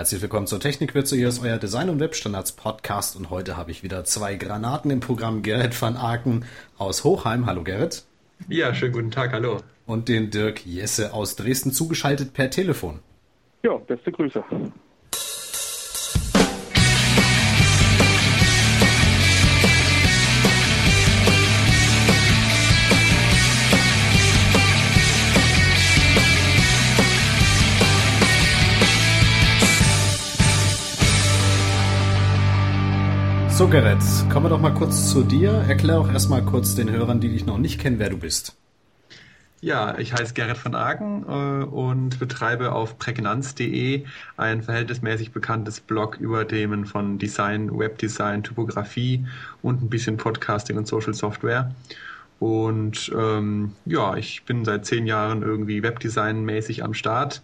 Herzlich willkommen zur Technikwürze. Hier ist euer Design- und Webstandards Podcast und heute habe ich wieder zwei Granaten im Programm. Gerrit van Aken aus Hochheim. Hallo Gerrit. Ja, schönen guten Tag, hallo. Und den Dirk Jesse aus Dresden zugeschaltet per Telefon. Ja, beste Grüße. So, Gerrit, kommen wir doch mal kurz zu dir. Erklär auch erstmal kurz den Hörern, die dich noch nicht kennen, wer du bist. Ja, ich heiße Gerrit von Aken äh, und betreibe auf prägnanz.de ein verhältnismäßig bekanntes Blog über Themen von Design, Webdesign, Typografie und ein bisschen Podcasting und Social Software. Und ähm, ja, ich bin seit zehn Jahren irgendwie Webdesign-mäßig am Start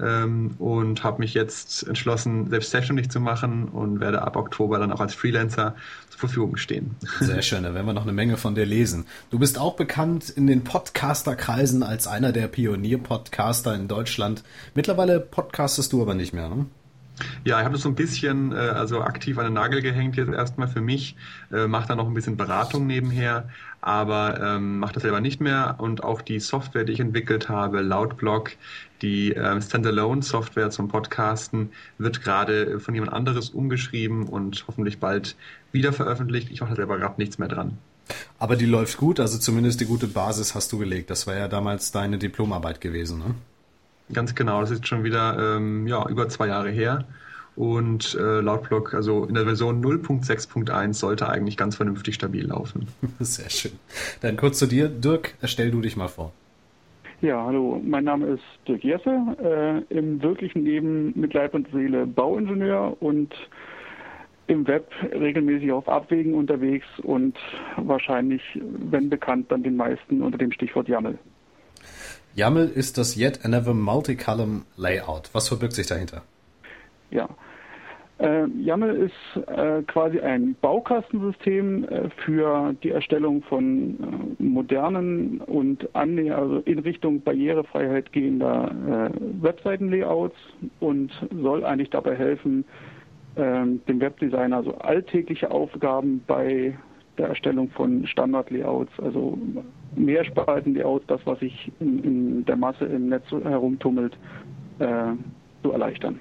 ähm, und habe mich jetzt entschlossen, selbst selbstständig zu machen und werde ab Oktober dann auch als Freelancer zur Verfügung stehen. Sehr schön, da werden wir noch eine Menge von dir lesen. Du bist auch bekannt in den Podcaster-Kreisen als einer der Pionier-Podcaster in Deutschland. Mittlerweile podcastest du aber nicht mehr, ne? Ja, ich habe das so ein bisschen äh, also aktiv an den Nagel gehängt jetzt erstmal für mich, äh, mache da noch ein bisschen Beratung nebenher, aber ähm, mache das selber nicht mehr und auch die Software, die ich entwickelt habe, Loudblog, die äh, Standalone-Software zum Podcasten, wird gerade von jemand anderes umgeschrieben und hoffentlich bald wieder veröffentlicht. Ich mache da selber gerade nichts mehr dran. Aber die läuft gut, also zumindest die gute Basis hast du gelegt. Das war ja damals deine Diplomarbeit gewesen, ne? Ganz genau, das ist schon wieder ähm, ja, über zwei Jahre her. Und äh, laut Blog, also in der Version 0.6.1 sollte eigentlich ganz vernünftig stabil laufen. Sehr schön. Dann kurz zu dir. Dirk, stell du dich mal vor. Ja, hallo, mein Name ist Dirk Jesse, äh, im wirklichen Leben mit Leib und Seele Bauingenieur und im Web regelmäßig auf Abwägen unterwegs und wahrscheinlich, wenn bekannt, dann den meisten unter dem Stichwort YAML. YAML ist das Yet Another Multicolumn Layout. Was verbirgt sich dahinter? Ja, äh, YAML ist äh, quasi ein Baukastensystem äh, für die Erstellung von äh, modernen und annäher, also in Richtung Barrierefreiheit gehender äh, Webseitenlayouts und soll eigentlich dabei helfen, ähm, dem Webdesigner so alltägliche Aufgaben bei der Erstellung von Standardlayouts, also Mehrspalten-Layouts, das, was sich in, in, der Masse im Netz herumtummelt, äh, zu erleichtern.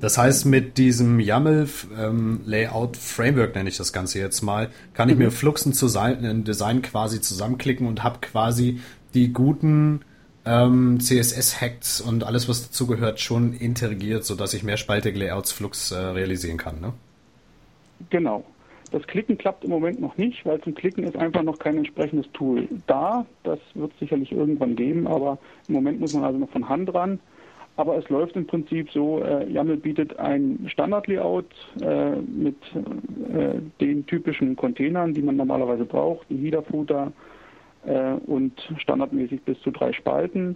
Das heißt, mit diesem YAML ähm, Layout Framework nenne ich das Ganze jetzt mal, kann ich mhm. mir Fluxen zu sein, Design quasi zusammenklicken und habe quasi die guten ähm, CSS-Hacks und alles, was dazugehört, schon integriert, sodass ich mehrspaltige Layouts Flux äh, realisieren kann. Ne? Genau. Das Klicken klappt im Moment noch nicht, weil zum Klicken ist einfach noch kein entsprechendes Tool da. Das wird es sicherlich irgendwann geben, aber im Moment muss man also noch von Hand ran. Aber es läuft im Prinzip so, äh, YAML bietet ein Standard-Layout äh, mit äh, den typischen Containern, die man normalerweise braucht, ein Header-Footer äh, und standardmäßig bis zu drei Spalten.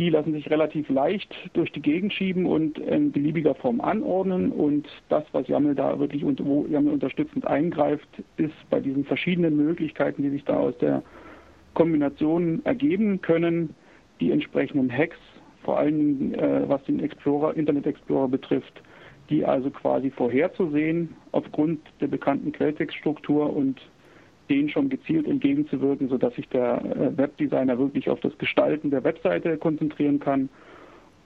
Die lassen sich relativ leicht durch die Gegend schieben und in beliebiger Form anordnen. Und das, was YAML da wirklich wo YAML unterstützend eingreift, ist bei diesen verschiedenen Möglichkeiten, die sich da aus der Kombination ergeben können, die entsprechenden Hacks, vor Dingen äh, was den Explorer, Internet Explorer betrifft, die also quasi vorherzusehen aufgrund der bekannten Quelltextstruktur und denen schon gezielt entgegenzuwirken, sodass sich der äh, Webdesigner wirklich auf das Gestalten der Webseite konzentrieren kann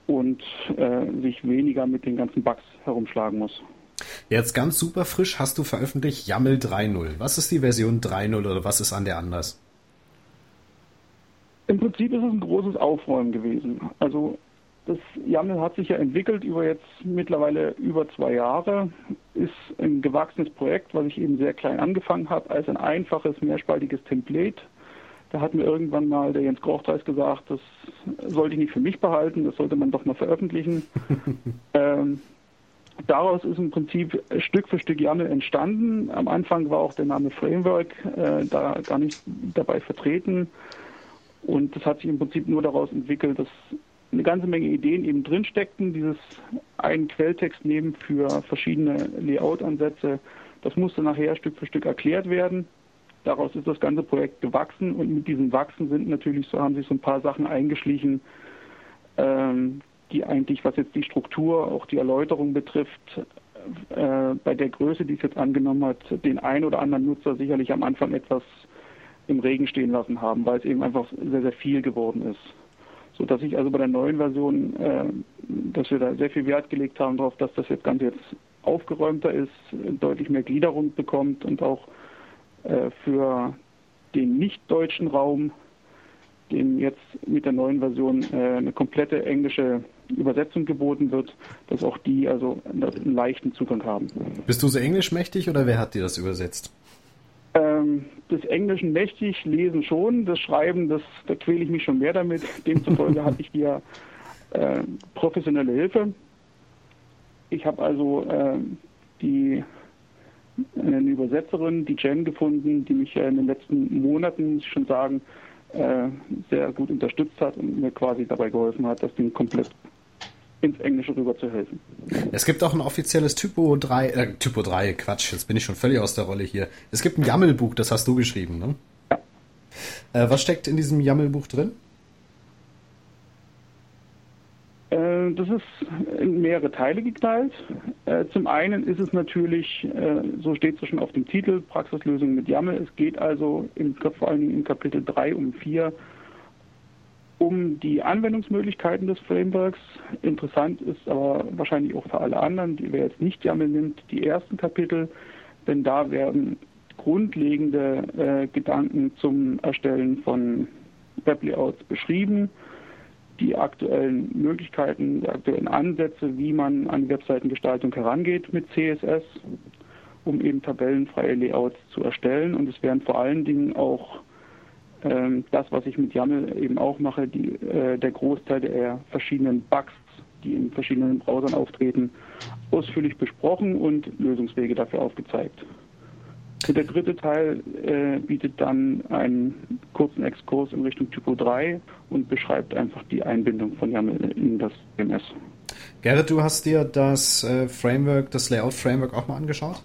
und äh, sich weniger mit den ganzen Bugs herumschlagen muss. Jetzt ganz super frisch hast du veröffentlicht YAML 3.0. Was ist die Version 3.0 oder was ist an der anders? Im Prinzip ist es ein großes Aufräumen gewesen. Also das YAML hat sich ja entwickelt über jetzt mittlerweile über zwei Jahre, ist ein gewachsenes Projekt, was ich eben sehr klein angefangen habe, als ein einfaches, mehrspaltiges Template. Da hat mir irgendwann mal der Jens Grochtreis gesagt, das sollte ich nicht für mich behalten, das sollte man doch mal veröffentlichen. ähm, daraus ist im Prinzip Stück für Stück YAML entstanden. Am Anfang war auch der Name Framework äh, da gar nicht dabei vertreten. Und das hat sich im Prinzip nur daraus entwickelt, dass eine ganze Menge Ideen eben drin steckten. Dieses einen Quelltext nehmen für verschiedene Layout-Ansätze, das musste nachher Stück für Stück erklärt werden. Daraus ist das ganze Projekt gewachsen und mit diesem Wachsen sind natürlich so haben sich so ein paar Sachen eingeschlichen, ähm, die eigentlich, was jetzt die Struktur, auch die Erläuterung betrifft, äh, bei der Größe, die es jetzt angenommen hat, den ein oder anderen Nutzer sicherlich am Anfang etwas im Regen stehen lassen haben, weil es eben einfach sehr, sehr viel geworden ist. So dass ich also bei der neuen Version, äh, dass wir da sehr viel Wert gelegt haben darauf, dass das jetzt Ganze jetzt aufgeräumter ist, deutlich mehr Gliederung bekommt und auch äh, für den nicht-deutschen Raum, dem jetzt mit der neuen Version äh, eine komplette englische Übersetzung geboten wird, dass auch die also einen leichten Zugang haben. Bist du so englisch mächtig oder wer hat dir das übersetzt? Ähm, des Englischen mächtig, lesen schon, das Schreiben, das, da quäle ich mich schon mehr damit. Demzufolge hatte ich hier äh, professionelle Hilfe. Ich habe also äh, die eine Übersetzerin, die Jen, gefunden, die mich in den letzten Monaten, muss ich schon sagen, äh, sehr gut unterstützt hat und mir quasi dabei geholfen hat, das Ding komplett ins Englische rüber zu helfen. Es gibt auch ein offizielles Typo 3, äh, Typo 3, Quatsch, jetzt bin ich schon völlig aus der Rolle hier. Es gibt ein YAML-Buch, das hast du geschrieben, ne? Ja. Äh, was steckt in diesem YAML-Buch drin? Äh, das ist in mehrere Teile geteilt. Äh, zum einen ist es natürlich, äh, so steht es schon auf dem Titel, Praxislösung mit YAML. Es geht also in, vor allem in Kapitel 3 um 4 um die Anwendungsmöglichkeiten des Frameworks. Interessant ist aber wahrscheinlich auch für alle anderen, die wer jetzt nicht YAML nimmt, die ersten Kapitel, denn da werden grundlegende Gedanken zum Erstellen von Weblayouts beschrieben die aktuellen Möglichkeiten, die aktuellen Ansätze, wie man an Webseitengestaltung herangeht mit CSS, um eben tabellenfreie Layouts zu erstellen. Und es werden vor allen Dingen auch das, was ich mit YAML eben auch mache, die, äh, der Großteil der verschiedenen Bugs, die in verschiedenen Browsern auftreten, ausführlich besprochen und Lösungswege dafür aufgezeigt. Der dritte Teil äh, bietet dann einen kurzen Exkurs in Richtung Typo 3 und beschreibt einfach die Einbindung von YAML in das CMS. Gerrit, du hast dir das äh, Framework, das Layout-Framework auch mal angeschaut?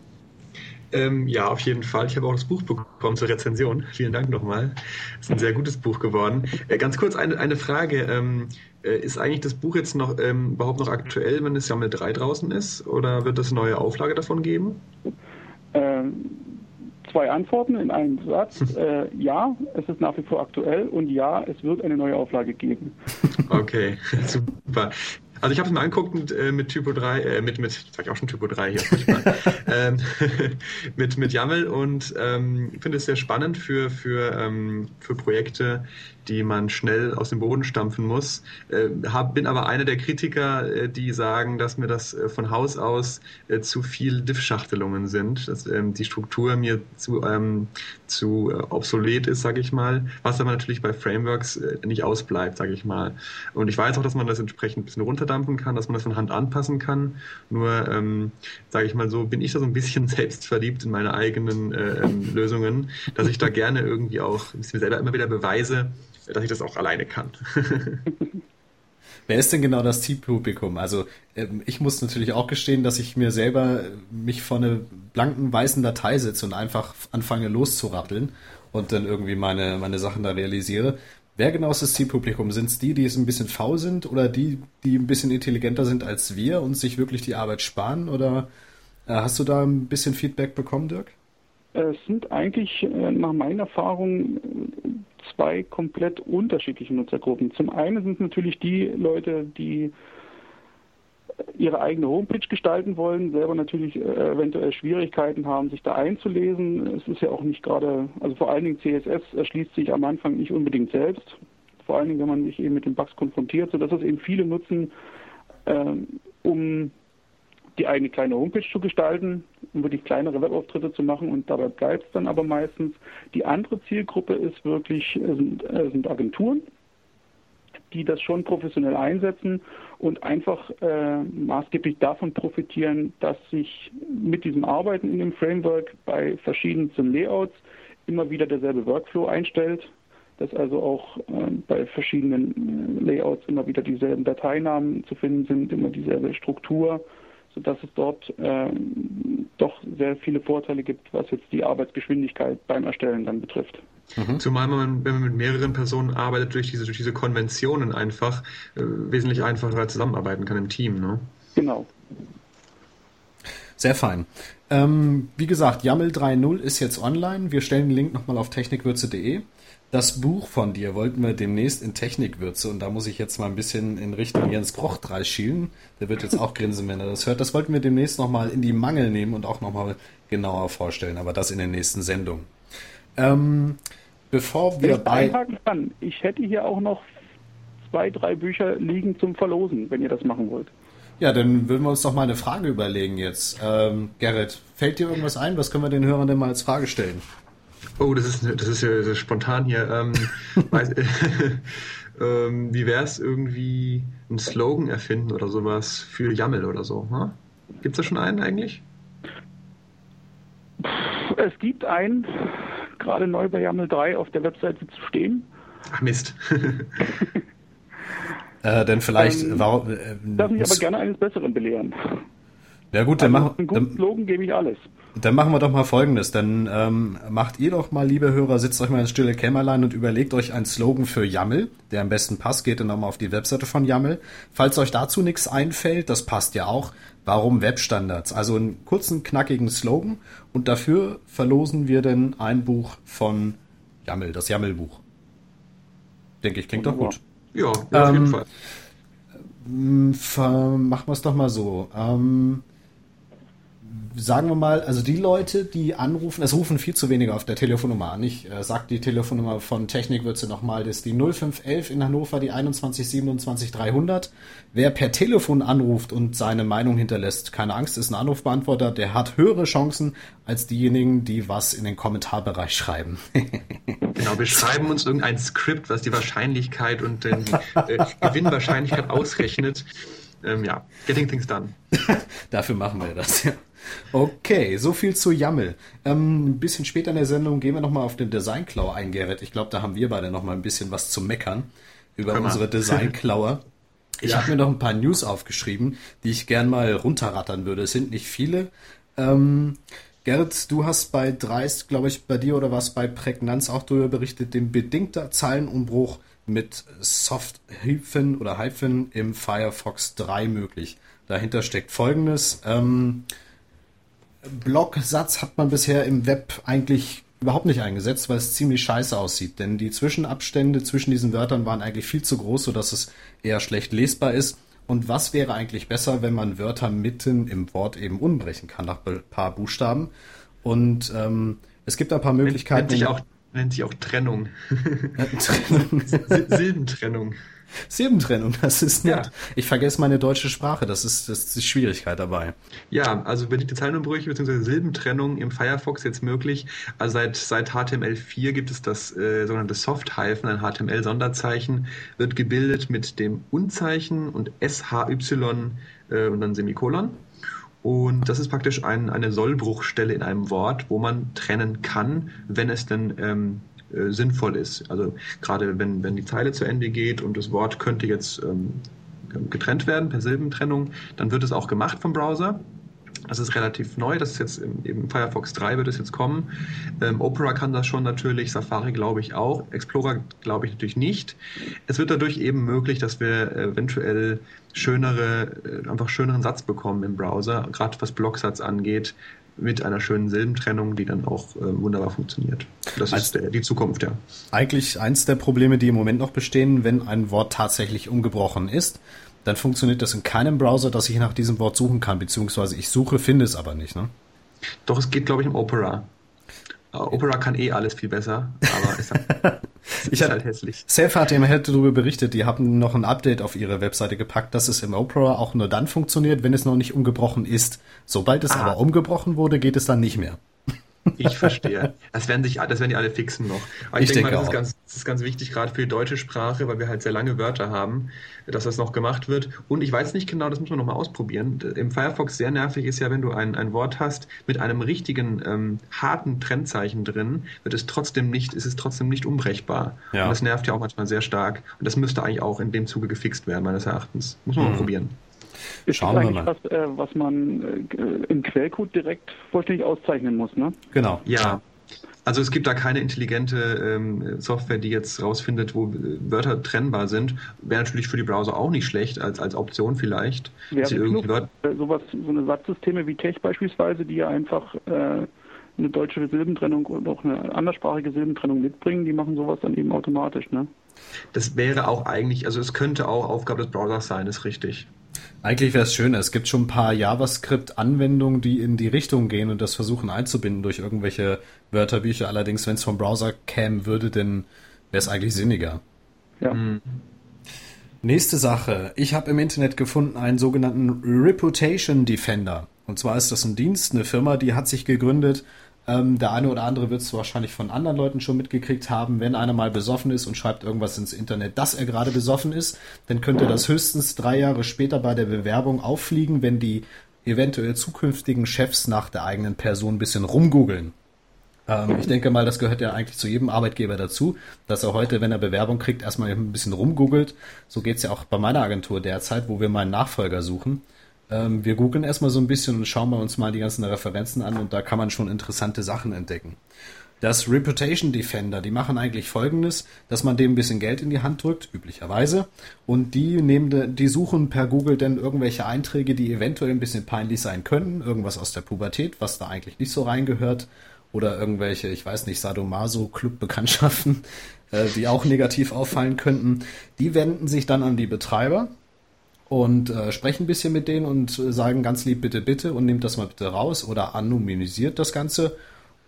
Ähm, ja, auf jeden Fall. Ich habe auch das Buch bekommen zur Rezension. Vielen Dank nochmal. Es ist ein sehr gutes Buch geworden. Äh, ganz kurz eine, eine Frage. Ähm, äh, ist eigentlich das Buch jetzt noch ähm, überhaupt noch aktuell, wenn es YAML 3 draußen ist? Oder wird es eine neue Auflage davon geben? Ähm, zwei Antworten in einem Satz. Äh, ja, es ist nach wie vor aktuell und ja, es wird eine neue Auflage geben. Okay, super. Also ich habe es mir angeguckt mit, äh, mit Typo 3, äh, mit, mit, sag ich auch schon Typo 3 hier, ähm, mit, mit YAML und ähm, finde es sehr spannend für, für, ähm, für Projekte, die man schnell aus dem Boden stampfen muss. Äh, hab, bin aber einer der Kritiker, äh, die sagen, dass mir das äh, von Haus aus äh, zu viel Diff-Schachtelungen sind, dass ähm, die Struktur mir zu, ähm, zu äh, obsolet ist, sage ich mal, was aber natürlich bei Frameworks äh, nicht ausbleibt, sage ich mal. Und ich weiß auch, dass man das entsprechend ein bisschen runterdampfen kann, dass man das von Hand anpassen kann. Nur, ähm, sage ich mal so, bin ich da so ein bisschen selbstverliebt in meine eigenen ähm, Lösungen, dass ich da gerne irgendwie auch mir selber immer wieder beweise, dass ich das auch alleine kann. Wer ist denn genau das Zielpublikum? Also ähm, ich muss natürlich auch gestehen, dass ich mir selber äh, mich vor eine blanken weißen Datei setze und einfach anfange loszurappeln und dann irgendwie meine, meine Sachen da realisiere. Wer genau ist das Zielpublikum? Sind es die, die es ein bisschen faul sind oder die, die ein bisschen intelligenter sind als wir und sich wirklich die Arbeit sparen? Oder äh, hast du da ein bisschen Feedback bekommen, Dirk? Es sind eigentlich äh, nach meiner Erfahrung zwei komplett unterschiedliche Nutzergruppen. Zum einen sind natürlich die Leute, die ihre eigene Homepage gestalten wollen, selber natürlich äh, eventuell Schwierigkeiten haben, sich da einzulesen. Es ist ja auch nicht gerade, also vor allen Dingen CSS erschließt sich am Anfang nicht unbedingt selbst, vor allen Dingen, wenn man sich eben mit den Bugs konfrontiert, sodass es eben viele nutzen, äh, um die eigene kleine Homepage zu gestalten, um wirklich kleinere Webauftritte zu machen und dabei bleibt es dann aber meistens. Die andere Zielgruppe ist wirklich, äh, sind, äh, sind Agenturen, die das schon professionell einsetzen und einfach äh, maßgeblich davon profitieren, dass sich mit diesem Arbeiten in dem Framework bei verschiedensten Layouts immer wieder derselbe Workflow einstellt, dass also auch äh, bei verschiedenen äh, Layouts immer wieder dieselben Dateinamen zu finden sind, immer dieselbe Struktur sodass es dort ähm, doch sehr viele Vorteile gibt, was jetzt die Arbeitsgeschwindigkeit beim Erstellen dann betrifft. Mhm. Zumal man, wenn man mit mehreren Personen arbeitet, durch diese, durch diese Konventionen einfach äh, wesentlich einfacher zusammenarbeiten kann im Team. Ne? Genau. Sehr fein. Ähm, wie gesagt, YAML 3.0 ist jetzt online. Wir stellen den Link nochmal auf technikwürze.de. Das Buch von dir wollten wir demnächst in Technikwürze und da muss ich jetzt mal ein bisschen in Richtung Jens Kroch schielen. Der wird jetzt auch grinsen, wenn er das hört. Das wollten wir demnächst nochmal in die Mangel nehmen und auch nochmal genauer vorstellen, aber das in der nächsten Sendung. Ähm, bevor wir bei. Ich hätte hier auch noch zwei, drei Bücher liegen zum Verlosen, wenn ihr das machen wollt. Ja, dann würden wir uns doch mal eine Frage überlegen jetzt. Ähm, Gerrit, fällt dir irgendwas ein? Was können wir den Hörern denn mal als Frage stellen? Oh, das ist, das ist ja spontan hier. Ähm, weiß, ähm, wie wäre es irgendwie einen Slogan erfinden oder sowas für YAML oder so? Ne? Gibt es da schon einen eigentlich? Es gibt einen, gerade neu bei YAML 3 auf der Webseite zu stehen. Ach Mist. äh, denn vielleicht. Ähm, warum, äh, darf mich aber gerne eines Besseren belehren. Ja gut, dann also, machen einen guten Slogan gebe ich alles. Dann machen wir doch mal Folgendes. Dann ähm, macht ihr doch mal, liebe Hörer, sitzt euch mal ins stille Kämmerlein und überlegt euch einen Slogan für YAML, der am besten passt. Geht dann nochmal auf die Webseite von YAML. Falls euch dazu nichts einfällt, das passt ja auch. Warum Webstandards? Also einen kurzen, knackigen Slogan. Und dafür verlosen wir dann ein Buch von YAML, das YAML-Buch. Denke ich, klingt doch gut. Ja, ja auf jeden ähm, Fall. Machen wir es doch mal so. Ähm, sagen wir mal, also die Leute, die anrufen, es rufen viel zu wenige auf der Telefonnummer an. Ich äh, sage die Telefonnummer von Technikwürze nochmal, das ist die 0511 in Hannover, die 2127 300. Wer per Telefon anruft und seine Meinung hinterlässt, keine Angst, ist ein Anrufbeantworter, der hat höhere Chancen als diejenigen, die was in den Kommentarbereich schreiben. genau, wir schreiben uns irgendein Skript, was die Wahrscheinlichkeit und die äh, Gewinnwahrscheinlichkeit ausrechnet. Ähm, ja, getting things done. Dafür machen wir das, ja. Okay, so viel zu YAML. Ähm, ein bisschen später in der Sendung gehen wir nochmal auf den Designklau ein, Gerrit. Ich glaube, da haben wir beide nochmal ein bisschen was zu meckern über Hör unsere Designklauer. Ich ja. habe mir noch ein paar News aufgeschrieben, die ich gern mal runterrattern würde. Es sind nicht viele. Ähm, Gerrit, du hast bei Dreist, glaube ich, bei dir oder was bei Prägnanz auch darüber berichtet, den bedingter Zeilenumbruch mit Soft-Hyphen oder Hyphen im Firefox 3 möglich. Dahinter steckt folgendes. Ähm, Blocksatz hat man bisher im Web eigentlich überhaupt nicht eingesetzt, weil es ziemlich scheiße aussieht. Denn die Zwischenabstände zwischen diesen Wörtern waren eigentlich viel zu groß, sodass es eher schlecht lesbar ist. Und was wäre eigentlich besser, wenn man Wörter mitten im Wort eben unbrechen kann nach ein paar Buchstaben? Und ähm, es gibt ein paar Möglichkeiten. Nennt sich auch, nennt sich auch Trennung. Trennung. Silbentrennung. Silbentrennung, das ist nett. Ja. Ich vergesse meine deutsche Sprache, das ist, das ist die Schwierigkeit dabei. Ja, also bedingte Zeilenumbrüche bzw. Silbentrennung im Firefox jetzt möglich. Also seit, seit HTML4 gibt es das äh, sogenannte Soft-Hyphen, ein HTML-Sonderzeichen, wird gebildet mit dem Unzeichen und SHY äh, und dann Semikolon. Und das ist praktisch ein, eine Sollbruchstelle in einem Wort, wo man trennen kann, wenn es denn ähm, äh, sinnvoll ist. Also gerade wenn, wenn die Zeile zu Ende geht und das Wort könnte jetzt ähm, getrennt werden per Silbentrennung, dann wird es auch gemacht vom Browser. Das ist relativ neu, das ist jetzt im, im Firefox 3 wird es jetzt kommen. Ähm, Opera kann das schon natürlich, Safari glaube ich auch, Explorer glaube ich natürlich nicht. Es wird dadurch eben möglich, dass wir eventuell schönere, äh, einfach schöneren Satz bekommen im Browser, gerade was Blocksatz angeht, mit einer schönen Silbentrennung, die dann auch äh, wunderbar funktioniert. Das Als ist der, die Zukunft, ja. Eigentlich eins der Probleme, die im Moment noch bestehen, wenn ein Wort tatsächlich umgebrochen ist, dann funktioniert das in keinem Browser, dass ich nach diesem Wort suchen kann, beziehungsweise ich suche, finde es aber nicht, ne? Doch, es geht, glaube ich, im Opera. Opera kann eh alles viel besser, aber ist halt, ist halt hässlich. Self hat eben hätte darüber berichtet, die haben noch ein Update auf ihre Webseite gepackt, dass es im Opera auch nur dann funktioniert, wenn es noch nicht umgebrochen ist. Sobald es ah. aber umgebrochen wurde, geht es dann nicht mehr. Ich verstehe. Das werden, sich, das werden die alle fixen noch. Aber ich, ich denke, denke mal, das ist, ganz, das ist ganz wichtig, gerade für die deutsche Sprache, weil wir halt sehr lange Wörter haben, dass das noch gemacht wird. Und ich weiß nicht genau, das muss man nochmal ausprobieren. Im Firefox sehr nervig ist ja, wenn du ein, ein Wort hast mit einem richtigen, ähm, harten Trennzeichen drin, wird es trotzdem nicht, ist es trotzdem nicht umbrechbar. Ja. Und das nervt ja auch manchmal sehr stark. Und das müsste eigentlich auch in dem Zuge gefixt werden, meines Erachtens. Muss man mhm. mal probieren. Schauen wir mal. Was, äh, was man äh, im Quellcode direkt vollständig auszeichnen muss, ne? Genau. Ja. Also es gibt da keine intelligente ähm, Software, die jetzt rausfindet, wo Wörter trennbar sind. Wäre natürlich für die Browser auch nicht schlecht, als, als Option vielleicht. Genug, Wörter äh, sowas, so eine Satzsysteme wie Tech beispielsweise, die ja einfach äh, eine deutsche Silbentrennung und auch eine anderssprachige Silbentrennung mitbringen, die machen sowas dann eben automatisch, ne? Das wäre auch eigentlich, also es könnte auch Aufgabe des Browsers sein, ist richtig. Eigentlich wäre es schön, es gibt schon ein paar JavaScript-Anwendungen, die in die Richtung gehen und das versuchen einzubinden durch irgendwelche Wörterbücher. Allerdings, wenn es vom Browser kämen würde, dann wäre es eigentlich sinniger. Ja. Mhm. Nächste Sache. Ich habe im Internet gefunden einen sogenannten Reputation Defender. Und zwar ist das ein Dienst, eine Firma, die hat sich gegründet, ähm, der eine oder andere wird es wahrscheinlich von anderen Leuten schon mitgekriegt haben. Wenn einer mal besoffen ist und schreibt irgendwas ins Internet, dass er gerade besoffen ist, dann könnte das höchstens drei Jahre später bei der Bewerbung auffliegen, wenn die eventuell zukünftigen Chefs nach der eigenen Person ein bisschen rumgoogeln. Ähm, ich denke mal, das gehört ja eigentlich zu jedem Arbeitgeber dazu, dass er heute, wenn er Bewerbung kriegt, erstmal ein bisschen rumgoogelt. So geht es ja auch bei meiner Agentur derzeit, wo wir meinen Nachfolger suchen. Ähm, wir googeln erstmal so ein bisschen und schauen wir uns mal die ganzen Referenzen an und da kann man schon interessante Sachen entdecken. Das Reputation Defender, die machen eigentlich folgendes, dass man dem ein bisschen Geld in die Hand drückt, üblicherweise, und die nehmen, die suchen per Google dann irgendwelche Einträge, die eventuell ein bisschen peinlich sein könnten, irgendwas aus der Pubertät, was da eigentlich nicht so reingehört, oder irgendwelche, ich weiß nicht, Sadomaso-Club-Bekanntschaften, äh, die auch negativ auffallen könnten. Die wenden sich dann an die Betreiber und äh, sprechen ein bisschen mit denen und sagen ganz lieb bitte, bitte und nehmt das mal bitte raus oder anonymisiert das Ganze.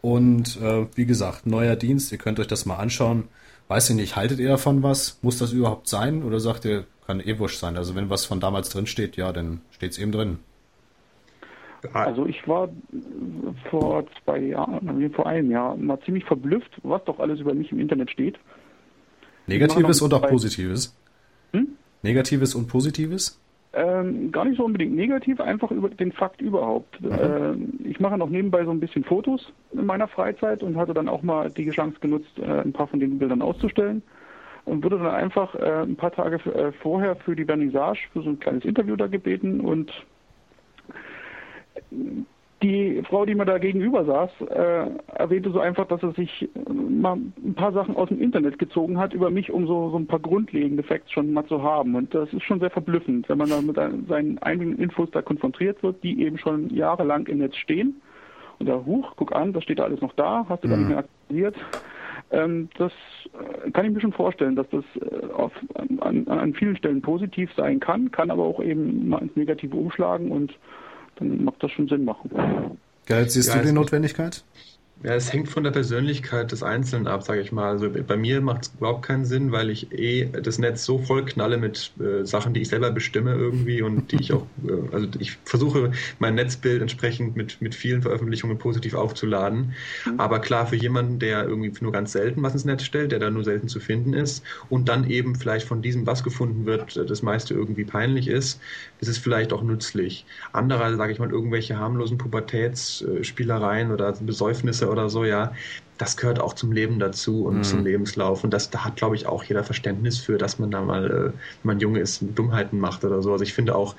Und äh, wie gesagt, neuer Dienst, ihr könnt euch das mal anschauen. Weiß ich nicht, haltet ihr davon was? Muss das überhaupt sein? Oder sagt ihr, kann eh wurscht sein? Also wenn was von damals drin steht, ja, dann steht es eben drin. Also ich war vor zwei Jahren, vor einem Jahr mal ziemlich verblüfft, was doch alles über mich im Internet steht. Negatives und auch Positives? Hm? Negatives und Positives? Ähm, gar nicht so unbedingt negativ, einfach über den Fakt überhaupt. Mhm. Ähm, ich mache noch nebenbei so ein bisschen Fotos in meiner Freizeit und hatte dann auch mal die Chance genutzt, äh, ein paar von den Bildern auszustellen und wurde dann einfach äh, ein paar Tage äh, vorher für die Vernissage für so ein kleines Interview da gebeten und die Frau, die mir da gegenüber saß, äh, erwähnte so einfach, dass er sich mal ein paar Sachen aus dem Internet gezogen hat über mich, um so, so ein paar grundlegende Facts schon mal zu haben. Und das ist schon sehr verblüffend, wenn man da mit seinen einigen Infos da konfrontiert wird, die eben schon jahrelang im Netz stehen. Und da, huch, guck an, das steht da alles noch da, hast du mhm. da nicht mehr aktualisiert. Ähm, das äh, kann ich mir schon vorstellen, dass das äh, auf, an, an vielen Stellen positiv sein kann, kann aber auch eben mal ins Negative umschlagen und dann macht das schon Sinn machen. Geil, siehst ja, du die Notwendigkeit? Ja, es hängt von der Persönlichkeit des Einzelnen ab, sage ich mal. Also bei mir macht es überhaupt keinen Sinn, weil ich eh das Netz so voll knalle mit äh, Sachen, die ich selber bestimme irgendwie und die ich auch, äh, also ich versuche mein Netzbild entsprechend mit, mit vielen Veröffentlichungen positiv aufzuladen. Mhm. Aber klar, für jemanden, der irgendwie nur ganz selten was ins Netz stellt, der da nur selten zu finden ist und dann eben vielleicht von diesem, was gefunden wird, das meiste irgendwie peinlich ist, ist es vielleicht auch nützlich. Andererseits, sage ich mal, irgendwelche harmlosen Pubertätsspielereien oder Besäufnisse oder so, ja, das gehört auch zum Leben dazu und mhm. zum Lebenslauf. Und das, da hat, glaube ich, auch jeder Verständnis für, dass man da mal, äh, wenn man jung ist, Dummheiten macht oder so. Also ich finde auch,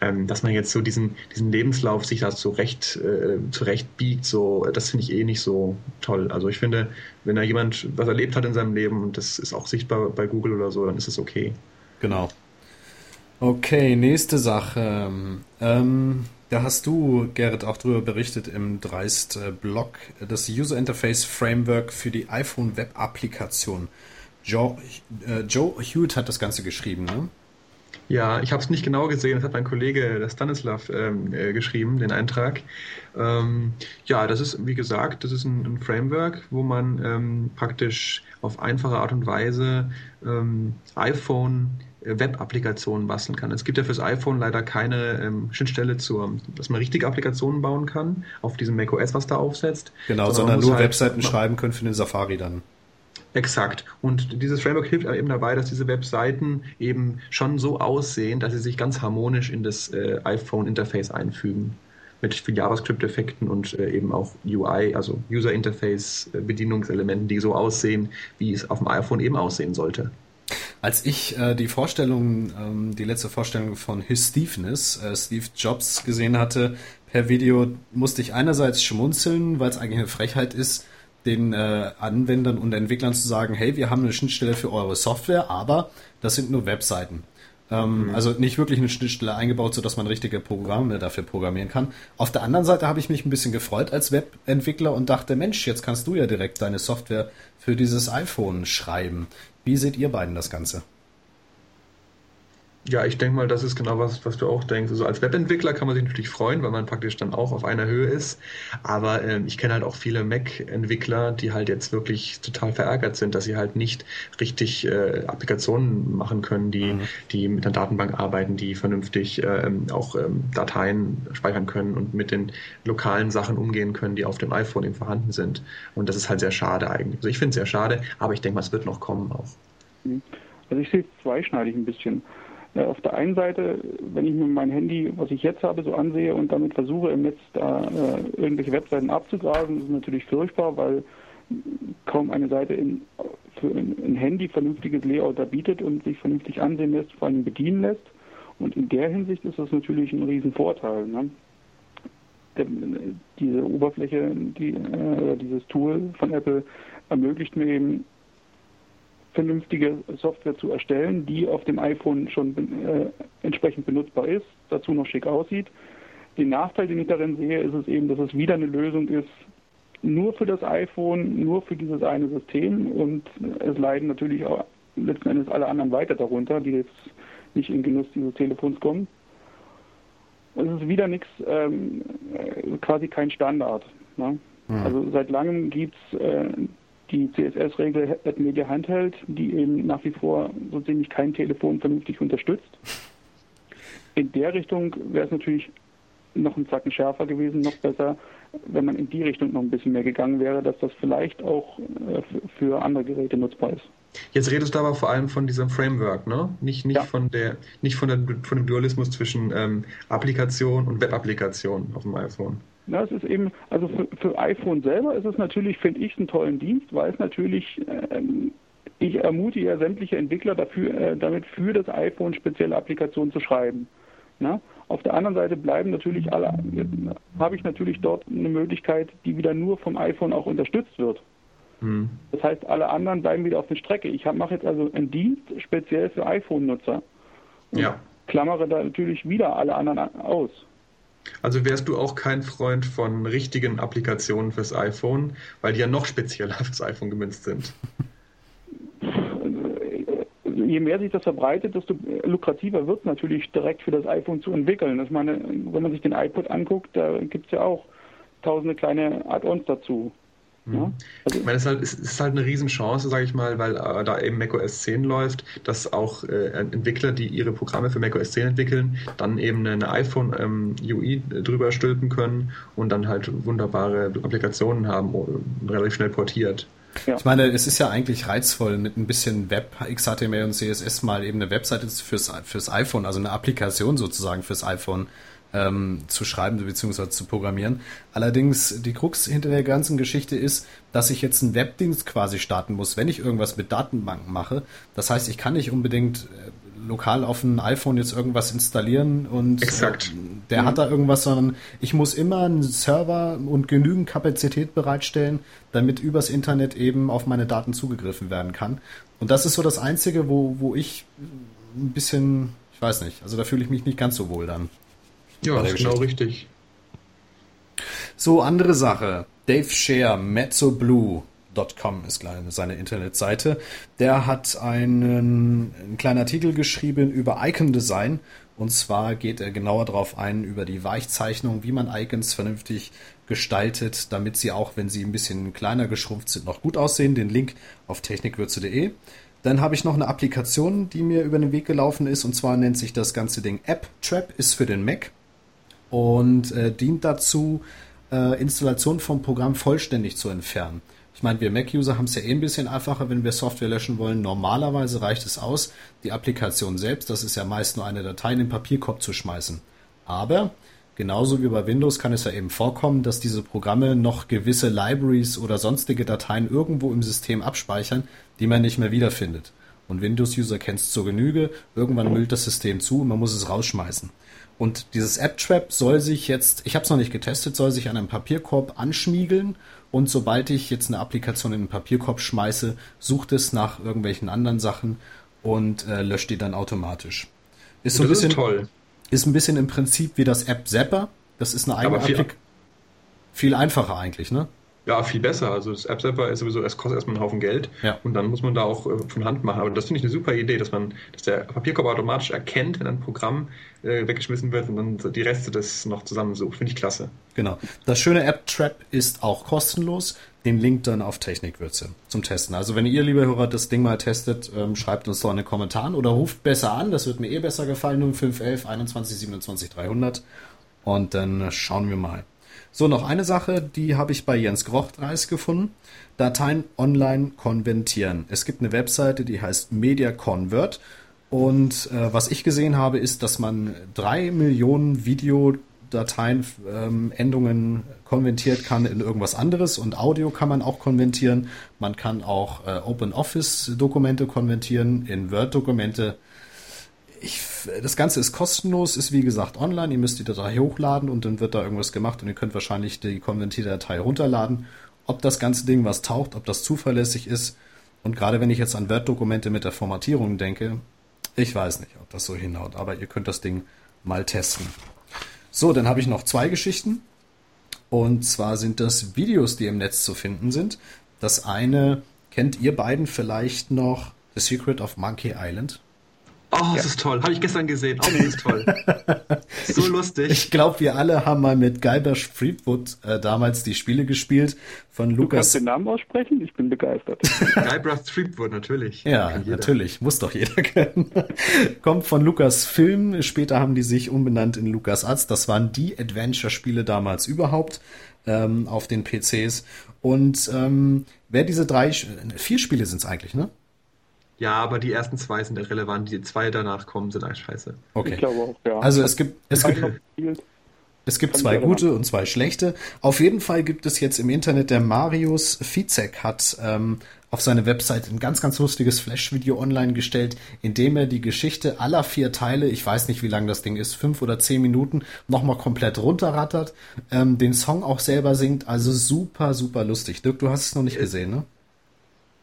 ähm, dass man jetzt so diesen, diesen Lebenslauf sich da zurecht, äh, zurecht biegt, so, das finde ich eh nicht so toll. Also ich finde, wenn da jemand was erlebt hat in seinem Leben und das ist auch sichtbar bei Google oder so, dann ist es okay. Genau. Okay, nächste Sache. Ähm, da hast du, Gerrit, auch drüber berichtet im Dreist-Blog, das User Interface Framework für die iPhone Web Applikation. Joe, äh, Joe Hewitt hat das Ganze geschrieben, ne? Ja, ich habe es nicht genau gesehen, das hat mein Kollege Stanislav ähm, äh, geschrieben, den Eintrag. Ähm, ja, das ist, wie gesagt, das ist ein, ein Framework, wo man ähm, praktisch auf einfache Art und Weise ähm, iPhone Web-Applikationen basteln kann. Es gibt ja fürs iPhone leider keine ähm, Schnittstelle zur, dass man richtige Applikationen bauen kann auf diesem macOS, was da aufsetzt. Genau, sondern, sondern nur halt Webseiten schreiben können für den Safari dann. Exakt. Und dieses Framework hilft eben dabei, dass diese Webseiten eben schon so aussehen, dass sie sich ganz harmonisch in das äh, iPhone-Interface einfügen. Mit viel JavaScript-Effekten und äh, eben auch UI, also User Interface-Bedienungselementen, die so aussehen, wie es auf dem iPhone eben aussehen sollte. Als ich äh, die Vorstellung, ähm, die letzte Vorstellung von His Steveness, äh, Steve Jobs gesehen hatte per Video, musste ich einerseits schmunzeln, weil es eigentlich eine Frechheit ist, den äh, Anwendern und Entwicklern zu sagen, hey, wir haben eine Schnittstelle für eure Software, aber das sind nur Webseiten. Ähm, mhm. Also nicht wirklich eine Schnittstelle eingebaut, sodass man richtige Programme dafür programmieren kann. Auf der anderen Seite habe ich mich ein bisschen gefreut als Webentwickler und dachte, Mensch, jetzt kannst du ja direkt deine Software für dieses iPhone schreiben. Wie seht ihr beiden das Ganze? Ja, ich denke mal, das ist genau was, was du auch denkst. Also als Webentwickler kann man sich natürlich freuen, weil man praktisch dann auch auf einer Höhe ist. Aber ähm, ich kenne halt auch viele Mac-Entwickler, die halt jetzt wirklich total verärgert sind, dass sie halt nicht richtig äh, Applikationen machen können, die, mhm. die mit einer Datenbank arbeiten, die vernünftig äh, auch ähm, Dateien speichern können und mit den lokalen Sachen umgehen können, die auf dem iPhone eben vorhanden sind. Und das ist halt sehr schade eigentlich. Also ich finde es sehr schade, aber ich denke mal, es wird noch kommen auch. Mhm. Also ich sehe es zweischneidig ein bisschen. Äh, auf der einen Seite, wenn ich mir mein Handy, was ich jetzt habe, so ansehe und damit versuche, im Netz da äh, irgendwelche Webseiten abzugrasen, ist natürlich furchtbar, weil kaum eine Seite in, für ein, Handy vernünftiges Layout da bietet und sich vernünftig ansehen lässt, vor allem bedienen lässt. Und in der Hinsicht ist das natürlich ein Riesenvorteil. Ne? Der, diese Oberfläche, die, äh, dieses Tool von Apple ermöglicht mir eben vernünftige Software zu erstellen, die auf dem iPhone schon äh, entsprechend benutzbar ist, dazu noch schick aussieht. Den Nachteil, den ich darin sehe, ist es eben, dass es wieder eine Lösung ist, nur für das iPhone, nur für dieses eine System und es leiden natürlich auch letzten Endes alle anderen weiter darunter, die jetzt nicht in Genuss dieses Telefons kommen. Es ist wieder nichts, ähm, quasi kein Standard. Ne? Mhm. Also seit langem gibt es äh, die CSS-Regel Media Handheld, die eben nach wie vor so ziemlich kein Telefon vernünftig unterstützt. In der Richtung wäre es natürlich noch ein Zacken schärfer gewesen, noch besser, wenn man in die Richtung noch ein bisschen mehr gegangen wäre, dass das vielleicht auch äh, für andere Geräte nutzbar ist. Jetzt redest du aber vor allem von diesem Framework, ne? Nicht, nicht ja. von der, nicht von, der, von dem Dualismus zwischen ähm, Applikation und Web-Applikation auf dem iPhone. Ja, es ist eben, also für, für iPhone selber ist es natürlich, finde ich, einen tollen Dienst, weil es natürlich, ähm, ich ermutige ja sämtliche Entwickler dafür, äh, damit für das iPhone spezielle Applikationen zu schreiben. Na? Auf der anderen Seite bleiben natürlich alle, habe ich natürlich dort eine Möglichkeit, die wieder nur vom iPhone auch unterstützt wird. Mhm. Das heißt, alle anderen bleiben wieder auf der Strecke. Ich mache jetzt also einen Dienst speziell für iPhone-Nutzer. Ja. Klammere da natürlich wieder alle anderen aus. Also wärst du auch kein Freund von richtigen Applikationen fürs iPhone, weil die ja noch spezieller fürs iPhone gemünzt sind. Je mehr sich das verbreitet, desto lukrativer wird es natürlich direkt für das iPhone zu entwickeln. Ich meine, wenn man sich den iPod anguckt, da gibt es ja auch tausende kleine Add-ons dazu. Mhm. Ja? Also, ich meine, es ist halt, es ist halt eine Riesenchance, sage ich mal, weil äh, da eben macOS 10 läuft, dass auch äh, Entwickler, die ihre Programme für macOS 10 entwickeln, dann eben eine iPhone ähm, UI drüber stülpen können und dann halt wunderbare Applikationen haben, relativ schnell portiert. Ja. Ich meine, es ist ja eigentlich reizvoll, mit ein bisschen Web, XHTML und CSS mal eben eine Webseite fürs, fürs iPhone, also eine Applikation sozusagen fürs iPhone ähm, zu schreiben bzw. zu programmieren. Allerdings die Krux hinter der ganzen Geschichte ist, dass ich jetzt einen Webdienst quasi starten muss, wenn ich irgendwas mit Datenbanken mache. Das heißt, ich kann nicht unbedingt äh, lokal auf ein iPhone jetzt irgendwas installieren und. Äh, der mhm. hat da irgendwas, sondern ich muss immer einen Server und genügend Kapazität bereitstellen, damit übers Internet eben auf meine Daten zugegriffen werden kann. Und das ist so das Einzige, wo, wo ich ein bisschen, ich weiß nicht, also da fühle ich mich nicht ganz so wohl dann. Ja, das ist genau richtig. So, andere Sache. Dave Share, mezzoblue.com ist seine Internetseite. Der hat einen, einen kleinen Artikel geschrieben über Icon Design. Und zwar geht er genauer darauf ein, über die Weichzeichnung, wie man Icons vernünftig gestaltet, damit sie auch, wenn sie ein bisschen kleiner geschrumpft sind, noch gut aussehen. Den Link auf technikwürze.de. Dann habe ich noch eine Applikation, die mir über den Weg gelaufen ist. Und zwar nennt sich das ganze Ding App Trap, ist für den Mac und äh, dient dazu, äh, Installation vom Programm vollständig zu entfernen. Ich meine, wir Mac-User haben es ja eh ein bisschen einfacher, wenn wir Software löschen wollen. Normalerweise reicht es aus, die Applikation selbst, das ist ja meist nur eine Datei, in den Papierkorb zu schmeißen. Aber genauso wie bei Windows kann es ja eben vorkommen, dass diese Programme noch gewisse Libraries oder sonstige Dateien irgendwo im System abspeichern, die man nicht mehr wiederfindet. Und Windows-User kennt es zur Genüge. Irgendwann müllt das System zu und man muss es rausschmeißen. Und dieses App-Trap soll sich jetzt, ich habe es noch nicht getestet, soll sich an einem Papierkorb anschmiegeln. Und sobald ich jetzt eine Applikation in den Papierkorb schmeiße, sucht es nach irgendwelchen anderen Sachen und äh, löscht die dann automatisch. Ist so ein bisschen, ist toll. Ist ein bisschen im Prinzip wie das App Zapper. Das ist eine eigene Applikation. Viel einfacher eigentlich, ne? Ja, viel besser. Also das App-Zapper ist sowieso, es kostet erstmal einen Haufen Geld ja. und dann muss man da auch äh, von Hand machen. Aber das finde ich eine super Idee, dass man, dass der Papierkorb automatisch erkennt, wenn ein Programm äh, weggeschmissen wird und dann die Reste das noch zusammensucht. Finde ich klasse. Genau. Das schöne App-Trap ist auch kostenlos. Den Link dann auf Technikwürze zum Testen. Also wenn ihr, liebe Hörer, das Ding mal testet, ähm, schreibt uns doch in den Kommentaren oder ruft besser an. Das wird mir eh besser gefallen. 0511 21 27 300 und dann schauen wir mal. So, noch eine Sache, die habe ich bei Jens Grochtreis gefunden. Dateien online konvertieren. Es gibt eine Webseite, die heißt Media Convert. Und äh, was ich gesehen habe, ist, dass man drei Millionen Videodateien, ähm, Endungen konvertiert kann in irgendwas anderes und Audio kann man auch konvertieren. Man kann auch äh, Open Office Dokumente konvertieren in Word Dokumente ich, das Ganze ist kostenlos, ist wie gesagt online. Ihr müsst die Datei hochladen und dann wird da irgendwas gemacht und ihr könnt wahrscheinlich die konvertierte Datei runterladen. Ob das ganze Ding was taucht, ob das zuverlässig ist. Und gerade wenn ich jetzt an Word-Dokumente mit der Formatierung denke, ich weiß nicht, ob das so hinhaut, aber ihr könnt das Ding mal testen. So, dann habe ich noch zwei Geschichten. Und zwar sind das Videos, die im Netz zu finden sind. Das eine kennt ihr beiden vielleicht noch The Secret of Monkey Island. Oh, ja. das ist toll. Habe ich gestern gesehen. Oh, das ist toll. so lustig. Ich glaube, wir alle haben mal mit Guybrush Threepwood äh, damals die Spiele gespielt von Lukas. Du kannst den Namen aussprechen? Ich bin begeistert. Guybrush Threepwood, natürlich. Ja, natürlich. Muss doch jeder kennen. Kommt von Lukas Film. Später haben die sich umbenannt in Lukas Arts. Das waren die Adventure-Spiele damals überhaupt ähm, auf den PCs. Und ähm, wer diese drei, vier Spiele sind es eigentlich, ne? Ja, aber die ersten zwei sind irrelevant. Die zwei danach kommen, sind eigentlich scheiße. Okay. Ich glaube auch, ja. Also es gibt, es gibt, es gibt zwei gute und zwei schlechte. Auf jeden Fall gibt es jetzt im Internet, der Marius Fizek hat ähm, auf seine Website ein ganz, ganz lustiges Flash-Video online gestellt, in dem er die Geschichte aller vier Teile, ich weiß nicht, wie lang das Ding ist, fünf oder zehn Minuten, nochmal komplett runterrattert, ähm, den Song auch selber singt. Also super, super lustig. Dirk, du hast es noch nicht gesehen, ne?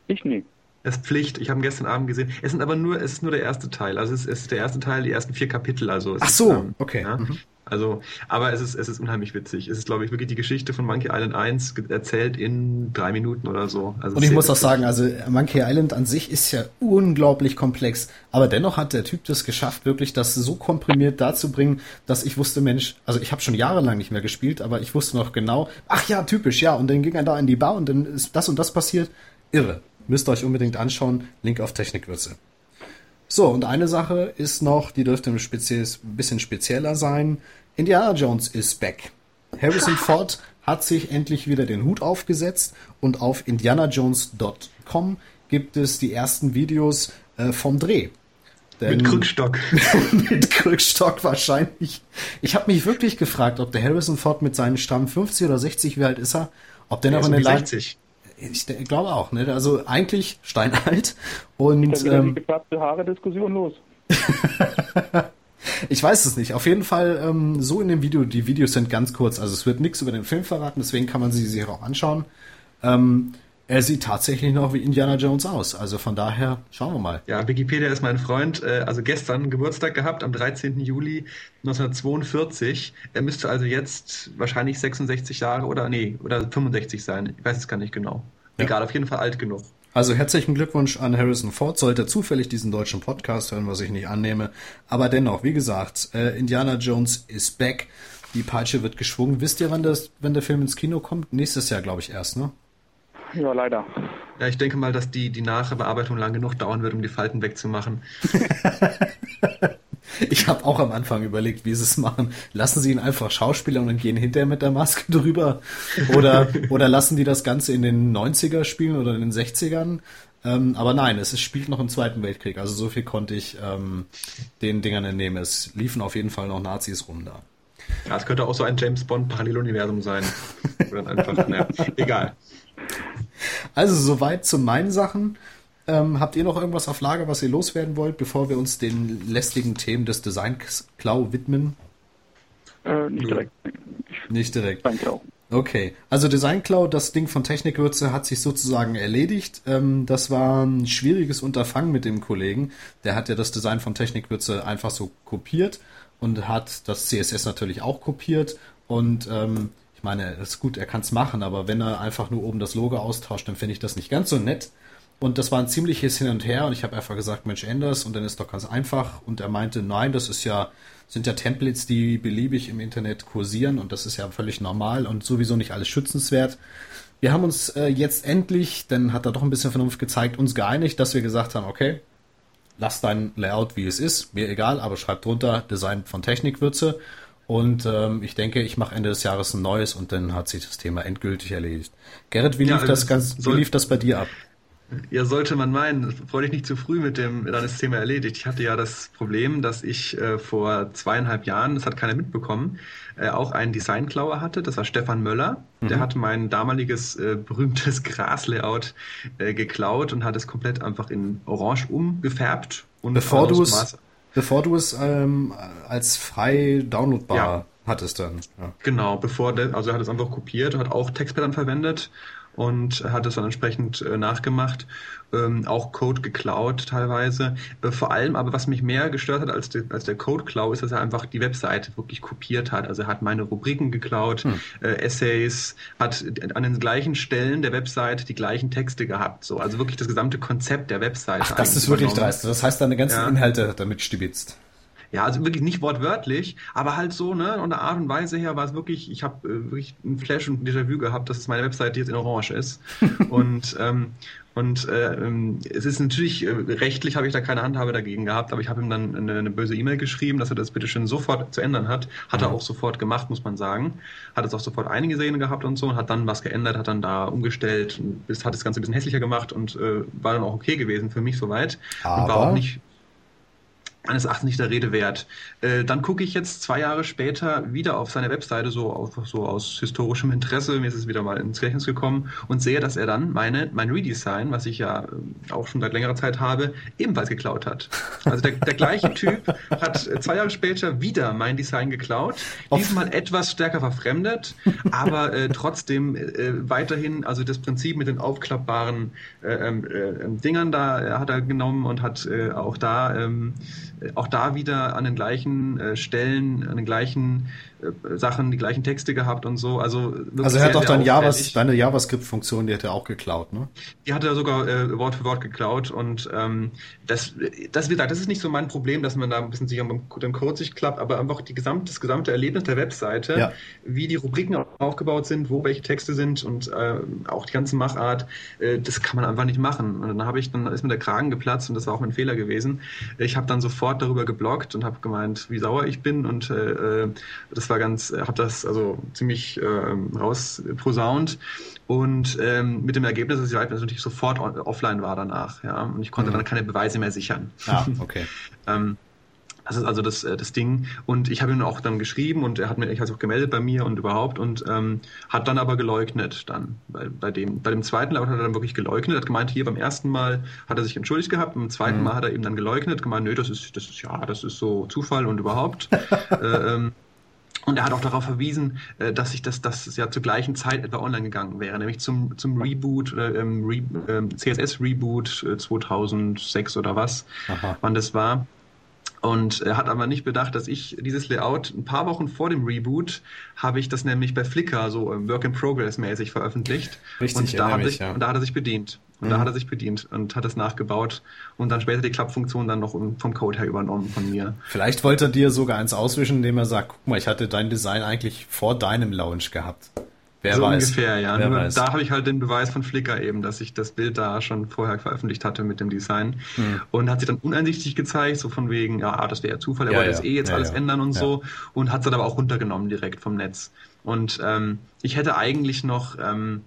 Ich nie. Es ist Pflicht. Ich habe gestern Abend gesehen. Es sind aber nur, es ist nur der erste Teil. Also es ist, es ist der erste Teil, die ersten vier Kapitel. Also Ach so, ist, ähm, okay. Ja? Mhm. Also, aber es ist, es ist unheimlich witzig. Es ist, glaube ich, wirklich die Geschichte von Monkey Island 1 erzählt in drei Minuten oder so. Also Und ich muss auch sagen, also Monkey Island an sich ist ja unglaublich komplex. Aber dennoch hat der Typ das geschafft, wirklich das so komprimiert dazu bringen, dass ich wusste, Mensch, also ich habe schon jahrelang nicht mehr gespielt, aber ich wusste noch genau, ach ja, typisch, ja. Und dann ging er da in die Bar und dann ist das und das passiert. Irre. Müsst ihr euch unbedingt anschauen. Link auf Technikwürze. So, und eine Sache ist noch, die dürfte ein, bisschen spezieller sein. Indiana Jones ist back. Harrison Ford hat sich endlich wieder den Hut aufgesetzt und auf indianajones.com gibt es die ersten Videos äh, vom Dreh. Denn mit Krückstock. mit Krückstock wahrscheinlich. Ich habe mich wirklich gefragt, ob der Harrison Ford mit seinen strammen 50 oder 60, wie alt ist er, ob der noch in der Lage ich glaube auch, ne? Also eigentlich steinalt und Dann ähm, die geplatzte Haare-Diskussion los. ich weiß es nicht. Auf jeden Fall ähm, so in dem Video. Die Videos sind ganz kurz, also es wird nichts über den Film verraten, deswegen kann man sie sich auch anschauen. Ähm, er sieht tatsächlich noch wie Indiana Jones aus. Also von daher schauen wir mal. Ja, Wikipedia ist mein Freund. Äh, also gestern Geburtstag gehabt, am 13. Juli 1942. Er müsste also jetzt wahrscheinlich 66 Jahre oder nee, oder 65 sein. Ich weiß es gar nicht genau. Ja. Egal, auf jeden Fall alt genug. Also herzlichen Glückwunsch an Harrison Ford. Sollte er zufällig diesen deutschen Podcast hören, was ich nicht annehme. Aber dennoch, wie gesagt, äh, Indiana Jones is back. Die Peitsche wird geschwungen. Wisst ihr, wann, das, wenn der Film ins Kino kommt? Nächstes Jahr, glaube ich, erst, ne? Ja, leider. Ja, ich denke mal, dass die, die Nachbearbeitung lang genug dauern wird, um die Falten wegzumachen. ich habe auch am Anfang überlegt, wie sie es machen. Lassen sie ihn einfach Schauspieler und gehen hinterher mit der Maske drüber? Oder, oder lassen die das Ganze in den 90er spielen oder in den 60ern? Ähm, aber nein, es ist, spielt noch im Zweiten Weltkrieg. Also so viel konnte ich ähm, den Dingern entnehmen. Es liefen auf jeden Fall noch Nazis rum da. Ja, es könnte auch so ein James Bond Paralleluniversum sein. Oder einfach, naja, egal. Also soweit zu meinen Sachen. Ähm, habt ihr noch irgendwas auf Lager, was ihr loswerden wollt, bevor wir uns den lästigen Themen des Design-Klau widmen? Äh, nicht direkt. Nicht direkt. Design-Klau. Okay, also Design Cloud, das Ding von Technikwürze hat sich sozusagen erledigt. Ähm, das war ein schwieriges Unterfangen mit dem Kollegen. Der hat ja das Design von Technikwürze einfach so kopiert und hat das CSS natürlich auch kopiert. Und ähm, ich meine, es ist gut, er kann es machen, aber wenn er einfach nur oben das Logo austauscht, dann finde ich das nicht ganz so nett. Und das war ein ziemliches Hin und Her und ich habe einfach gesagt, Mensch, änders und dann ist doch ganz einfach. Und er meinte, nein, das ist ja, sind ja Templates, die beliebig im Internet kursieren und das ist ja völlig normal und sowieso nicht alles schützenswert. Wir haben uns äh, jetzt endlich, dann hat er doch ein bisschen Vernunft gezeigt, uns geeinigt, dass wir gesagt haben, okay, lass dein Layout wie es ist, mir egal, aber schreib drunter Design von Technikwürze. Und ähm, ich denke, ich mache Ende des Jahres ein neues und dann hat sich das Thema endgültig erledigt. Gerrit, wie lief ja, das ganz, wie lief das bei dir ab? Ja, sollte man meinen, wollte ich nicht zu früh mit dem, dann ist das Thema erledigt. Ich hatte ja das Problem, dass ich äh, vor zweieinhalb Jahren, das hat keiner mitbekommen, äh, auch einen Designklauer hatte. Das war Stefan Möller. Mhm. Der hat mein damaliges äh, berühmtes Graslayout äh, geklaut und hat es komplett einfach in Orange umgefärbt. Und bevor du es, bevor du es ähm, als frei downloadbar ja. hattest dann. Ja. Genau, bevor der, also er hat es einfach kopiert, hat auch Textpattern verwendet und hat es dann entsprechend äh, nachgemacht, ähm, auch Code geklaut teilweise. Äh, vor allem aber, was mich mehr gestört hat als, de, als der Code-Klau, ist, dass er einfach die Webseite wirklich kopiert hat. Also er hat meine Rubriken geklaut, hm. äh, Essays, hat an den gleichen Stellen der Webseite die gleichen Texte gehabt. So. Also wirklich das gesamte Konzept der Webseite. Ach, das ist wirklich dreist. Das heißt, deine ganzen ja. Inhalte damit stibitzt. Ja, also wirklich nicht wortwörtlich, aber halt so, ne, und der Art und Weise her war es wirklich, ich habe äh, wirklich ein Flash und ein Déjà-vu gehabt, dass meine Webseite jetzt in Orange ist. und ähm, und äh, ähm, es ist natürlich, äh, rechtlich habe ich da keine Handhabe dagegen gehabt, aber ich habe ihm dann eine, eine böse E-Mail geschrieben, dass er das bitte schön sofort zu ändern hat. Hat mhm. er auch sofort gemacht, muss man sagen. Hat es auch sofort eingesehen gehabt und so und hat dann was geändert, hat dann da umgestellt, und hat das Ganze ein bisschen hässlicher gemacht und äh, war dann auch okay gewesen für mich soweit. Aber und war auch nicht meines Erachtens nicht der Rede wert. Äh, dann gucke ich jetzt zwei Jahre später wieder auf seine Webseite, so, auf, so aus historischem Interesse, mir ist es wieder mal ins Gedächtnis gekommen und sehe, dass er dann meine, mein Redesign, was ich ja äh, auch schon seit längerer Zeit habe, ebenfalls geklaut hat. Also der, der gleiche Typ hat zwei Jahre später wieder mein Design geklaut, diesmal etwas stärker verfremdet, aber äh, trotzdem äh, weiterhin, also das Prinzip mit den aufklappbaren äh, ähm, äh, Dingern da hat er genommen und hat auch da ähm, auch da wieder an den gleichen äh, Stellen, an den gleichen Sachen, die gleichen Texte gehabt und so. Also, also er hat doch dein Javas, deine JavaScript-Funktion, die hat er auch geklaut, ne? Die hat er sogar äh, Wort für Wort geklaut und ähm, das, das, wie gesagt, das ist nicht so mein Problem, dass man da ein bisschen sich am dem Code sich klappt, aber einfach die gesamte, das gesamte Erlebnis der Webseite, ja. wie die Rubriken aufgebaut sind, wo welche Texte sind und äh, auch die ganze Machart, äh, das kann man einfach nicht machen. Und dann habe ich, dann ist mir der Kragen geplatzt und das war auch mein Fehler gewesen. Ich habe dann sofort darüber geblockt und habe gemeint, wie sauer ich bin und äh, äh das war ganz, äh, habe das also ziemlich äh, rausposaunt und ähm, mit dem Ergebnis, dass ich halt natürlich sofort offline war danach, ja, und ich konnte mhm. dann keine Beweise mehr sichern. Ah, okay. ähm, das ist also das, äh, das Ding. Und ich habe ihm auch dann geschrieben und er hat mir auch gemeldet bei mir und überhaupt und ähm, hat dann aber geleugnet dann. Bei, bei, dem, bei dem zweiten Laut hat er dann wirklich geleugnet, hat gemeint, hier beim ersten Mal hat er sich entschuldigt gehabt, beim zweiten mhm. Mal hat er eben dann geleugnet, gemeint, nö, das ist, das ist ja, das ist so Zufall und überhaupt. äh, ähm, und er hat auch darauf verwiesen, äh, dass ich das, das ja zur gleichen Zeit etwa online gegangen wäre, nämlich zum, zum Reboot, äh, Re, äh, CSS-Reboot 2006 oder was, Aha. wann das war. Und er hat aber nicht bedacht, dass ich dieses Layout ein paar Wochen vor dem Reboot habe ich das nämlich bei Flickr so Work in Progress mäßig veröffentlicht. Richtig, und da, hat sich, ja. und da hat er sich bedient. Und mhm. da hat er sich bedient und hat es nachgebaut und dann später die Klappfunktion dann noch vom Code her übernommen von mir. Vielleicht wollte er dir sogar eins auswischen, indem er sagt, guck mal, ich hatte dein Design eigentlich vor deinem Launch gehabt. Wer so weiß. ungefähr, ja. Wer Nur weiß. da habe ich halt den Beweis von Flickr eben, dass ich das Bild da schon vorher veröffentlicht hatte mit dem Design. Hm. Und hat sich dann uneinsichtig gezeigt, so von wegen, ja, das wäre ja Zufall, er ja, wollte ja. das eh jetzt ja, alles ändern und so. Und hat es dann aber auch runtergenommen direkt vom Netz. Und ähm, ich hätte eigentlich noch ähm,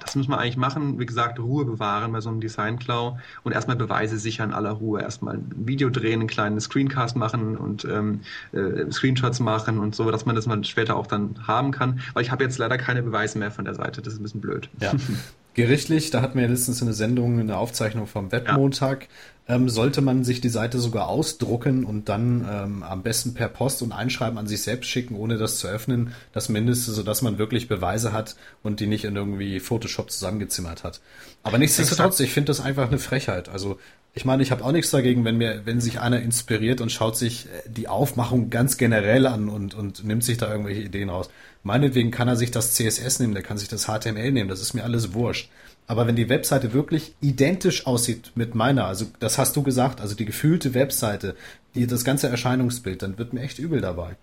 das muss man eigentlich machen. Wie gesagt, Ruhe bewahren bei so einem Design-Klau und erstmal Beweise sichern aller Ruhe. Erstmal ein Video drehen, einen kleinen Screencast machen und ähm, äh, Screenshots machen und so, dass man das mal später auch dann haben kann. Weil ich habe jetzt leider keine Beweise mehr von der Seite. Das ist ein bisschen blöd. Ja. Gerichtlich, da hatten wir ja letztens eine Sendung, eine Aufzeichnung vom Webmontag. Ja ähm, sollte man sich die Seite sogar ausdrucken und dann ähm, am besten per Post und Einschreiben an sich selbst schicken, ohne das zu öffnen, das Mindeste, sodass man wirklich Beweise hat und die nicht in irgendwie Photoshop zusammengezimmert hat. Aber nichtsdestotrotz, ich finde das einfach eine Frechheit. Also ich meine, ich habe auch nichts dagegen, wenn mir, wenn sich einer inspiriert und schaut sich äh, die Aufmachung ganz generell an und, und nimmt sich da irgendwelche Ideen raus. Meinetwegen kann er sich das CSS nehmen, der kann sich das HTML nehmen, das ist mir alles wurscht. Aber wenn die Webseite wirklich identisch aussieht mit meiner, also das hast du gesagt, also die gefühlte Webseite, die das ganze Erscheinungsbild, dann wird mir echt übel dabei.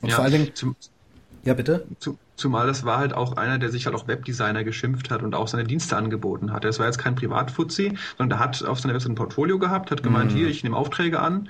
Und ja, vor allen Dingen. Zum, ja, bitte? Zu, zumal das war halt auch einer, der sich halt auch Webdesigner geschimpft hat und auch seine Dienste angeboten hat. Das war jetzt kein Privatfuzzi, sondern der hat auf seiner Webseite ein Portfolio gehabt, hat gemeint, mm. hier, ich nehme Aufträge an,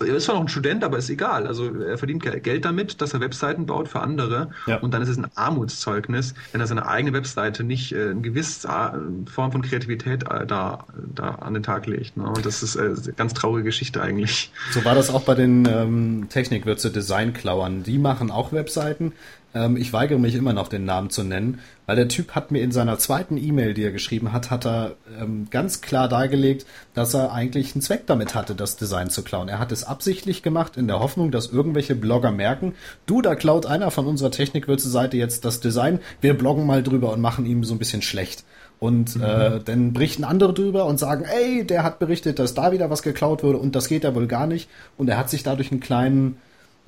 er ist zwar noch ein Student, aber ist egal. Also er verdient Geld damit, dass er Webseiten baut für andere. Ja. Und dann ist es ein Armutszeugnis, wenn er seine eigene Webseite nicht äh, eine gewisse äh, Form von Kreativität äh, da, da an den Tag legt. Ne? Und das ist äh, eine ganz traurige Geschichte eigentlich. So war das auch bei den ähm, Technikwürze Designklauern. Die machen auch Webseiten, ähm, ich weigere mich immer noch, den Namen zu nennen, weil der Typ hat mir in seiner zweiten E-Mail, die er geschrieben hat, hat er ähm, ganz klar dargelegt, dass er eigentlich einen Zweck damit hatte, das Design zu klauen. Er hat es absichtlich gemacht, in der Hoffnung, dass irgendwelche Blogger merken, du, da klaut einer von unserer Technikwürze-Seite jetzt das Design, wir bloggen mal drüber und machen ihm so ein bisschen schlecht. Und mhm. äh, dann berichten andere drüber und sagen, ey, der hat berichtet, dass da wieder was geklaut wurde und das geht ja wohl gar nicht. Und er hat sich dadurch einen kleinen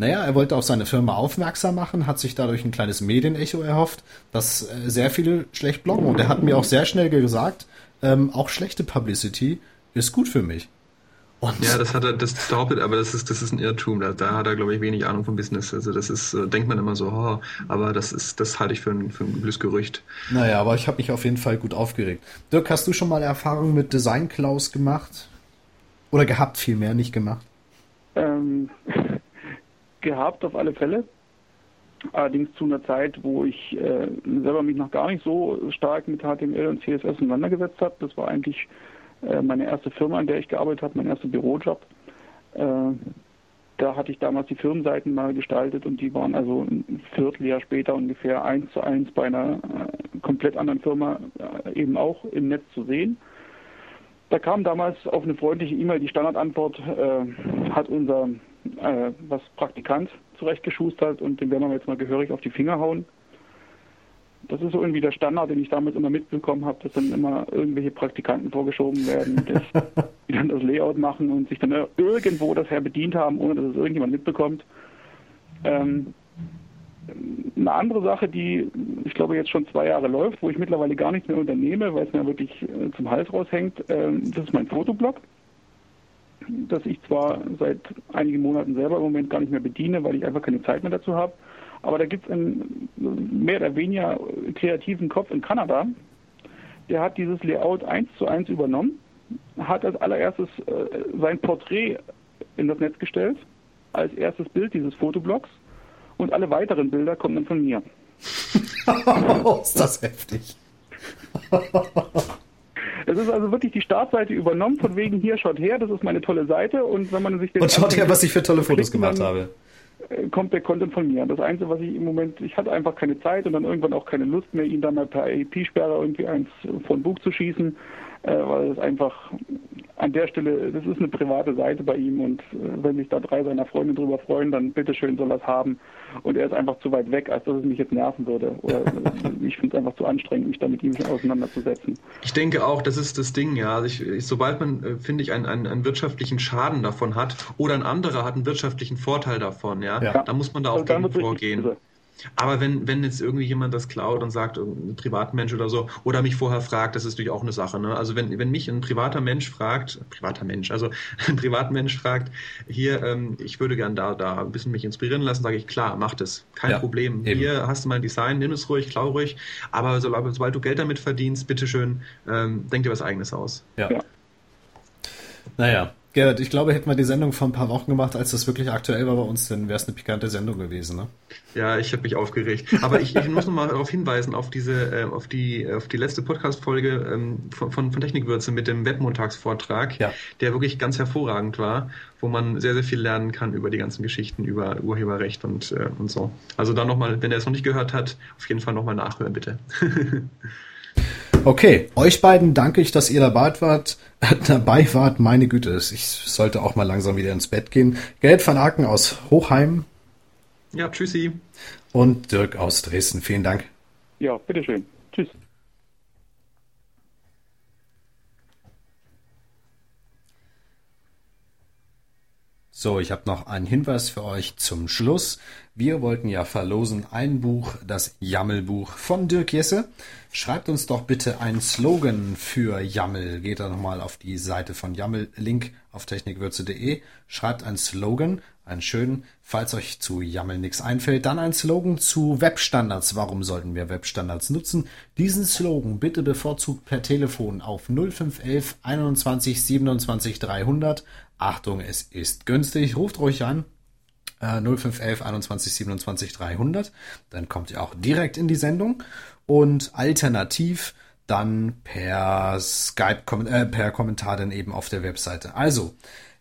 naja, er wollte auf seine Firma aufmerksam machen, hat sich dadurch ein kleines Medienecho erhofft, dass äh, sehr viele schlecht bloggen. Und er hat mir auch sehr schnell gesagt, ähm, auch schlechte Publicity ist gut für mich. Und ja, das hat er, das behauptet, aber das ist, das ist ein Irrtum. Da, da hat er, glaube ich, wenig Ahnung vom Business. Also das ist, äh, denkt man immer so, oh, aber das ist, das halte ich für ein, für ein übles Gerücht. Naja, aber ich habe mich auf jeden Fall gut aufgeregt. Dirk, hast du schon mal Erfahrungen mit Design Klaus gemacht? Oder gehabt vielmehr, nicht gemacht? Ähm, gehabt auf alle Fälle. Allerdings zu einer Zeit, wo ich äh, selber mich noch gar nicht so stark mit HTML und CSS auseinandergesetzt habe. Das war eigentlich äh, meine erste Firma, in der ich gearbeitet habe, mein erster Bürojob. Äh, da hatte ich damals die Firmenseiten mal gestaltet und die waren also ein Vierteljahr später ungefähr eins zu eins bei einer äh, komplett anderen Firma äh, eben auch im Netz zu sehen. Da kam damals auf eine freundliche E-Mail die Standardantwort, äh, hat unser äh, was Praktikant zurechtgeschustert und den werden wir jetzt mal gehörig auf die Finger hauen. Das ist so irgendwie der Standard, den ich damals immer mitbekommen habe, dass dann immer irgendwelche Praktikanten vorgeschoben werden, das, die dann das Layout machen und sich dann irgendwo das her bedient haben, ohne dass es irgendjemand mitbekommt. Ähm, eine andere Sache, die ich glaube jetzt schon zwei Jahre läuft, wo ich mittlerweile gar nichts mehr unternehme, weil es mir wirklich äh, zum Hals raushängt, ähm, das ist mein Fotoblog das ich zwar seit einigen Monaten selber im Moment gar nicht mehr bediene, weil ich einfach keine Zeit mehr dazu habe. Aber da gibt es einen mehr oder weniger kreativen Kopf in Kanada, der hat dieses Layout eins zu eins übernommen, hat als allererstes äh, sein Porträt in das Netz gestellt, als erstes Bild dieses Fotoblogs und alle weiteren Bilder kommen dann von mir. ist das heftig. Es ist also wirklich die Startseite übernommen, von wegen hier, schaut her, das ist meine tolle Seite. Und wenn man sich den. Und schaut her, was ich für tolle Fotos gemacht habe. Äh, kommt der Content von mir. Das Einzige, was ich im Moment, ich hatte einfach keine Zeit und dann irgendwann auch keine Lust mehr, ihn dann mal per IP-Sperre irgendwie eins von Buch zu schießen, äh, weil es einfach an der Stelle, das ist eine private Seite bei ihm und äh, wenn sich da drei seiner Freunde drüber freuen, dann bitteschön soll er es haben. Und er ist einfach zu weit weg, als dass es mich jetzt nerven würde. Oder äh, ich finde es einfach zu anstrengend, mich da mit ihm auseinanderzusetzen. Ich denke auch, das ist das Ding, ja. Also ich, sobald man, äh, finde ich, einen, einen, einen, wirtschaftlichen Schaden davon hat oder ein anderer hat einen wirtschaftlichen Vorteil davon, ja, ja. da muss man da auch also gegen vorgehen. Aber wenn, wenn jetzt irgendwie jemand das klaut und sagt, ein Privatmensch oder so, oder mich vorher fragt, das ist natürlich auch eine Sache. Ne? Also wenn, wenn mich ein privater Mensch fragt, privater Mensch, also ein Privatmensch fragt, hier, ähm, ich würde gern da, da ein bisschen mich inspirieren lassen, sage ich, klar, mach das. Kein ja, Problem. Eben. Hier hast du mal ein Design, nimm es ruhig, klau ruhig, aber sobald, sobald du Geld damit verdienst, bitteschön, ähm, denk dir was eigenes aus. Ja. ja. Naja, Gerrit, ich glaube, hätten wir die Sendung vor ein paar Wochen gemacht, als das wirklich aktuell war bei uns, dann wäre es eine pikante Sendung gewesen, ne? Ja, ich habe mich aufgeregt. Aber ich, ich muss noch mal darauf hinweisen, auf diese, äh, auf die, auf die letzte Podcast-Folge ähm, von, von, Technikwürze mit dem Webmontagsvortrag, ja. der wirklich ganz hervorragend war, wo man sehr, sehr viel lernen kann über die ganzen Geschichten, über Urheberrecht und, äh, und so. Also da nochmal, wenn er es noch nicht gehört hat, auf jeden Fall nochmal nachhören, bitte. Okay, euch beiden danke ich, dass ihr dabei wart. dabei wart. Meine Güte, ich sollte auch mal langsam wieder ins Bett gehen. Gerd van Aken aus Hochheim. Ja, tschüssi. Und Dirk aus Dresden. Vielen Dank. Ja, bitteschön. Tschüss. So, ich habe noch einen Hinweis für euch zum Schluss. Wir wollten ja verlosen ein Buch, das Jammelbuch von Dirk Jesse. Schreibt uns doch bitte einen Slogan für Jammel. Geht da nochmal auf die Seite von Jammel, Link auf technikwürze.de. Schreibt einen Slogan, einen schönen. Falls euch zu Jammel nichts einfällt, dann ein Slogan zu Webstandards. Warum sollten wir Webstandards nutzen? Diesen Slogan bitte bevorzugt per Telefon auf 0511 21 27 300 Achtung, es ist günstig. Ruft ruhig an. 0511 21 27 300. Dann kommt ihr auch direkt in die Sendung. Und alternativ dann per Skype, äh, per Kommentar dann eben auf der Webseite. Also,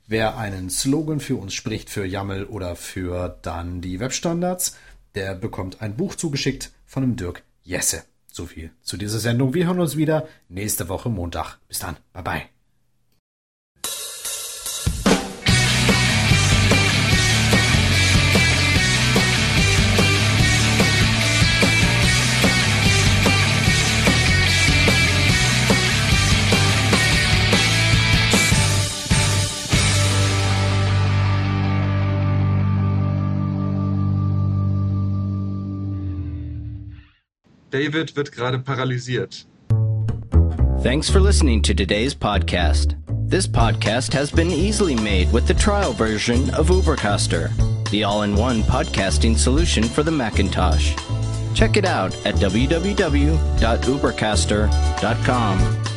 wer einen Slogan für uns spricht, für YAML oder für dann die Webstandards, der bekommt ein Buch zugeschickt von dem Dirk Jesse. So viel zu dieser Sendung. Wir hören uns wieder nächste Woche Montag. Bis dann. Bye bye. David wird gerade paralysiert. Thanks for listening to today's podcast. This podcast has been easily made with the trial version of Ubercaster, the all-in-one podcasting solution for the Macintosh. Check it out at www.ubercaster.com.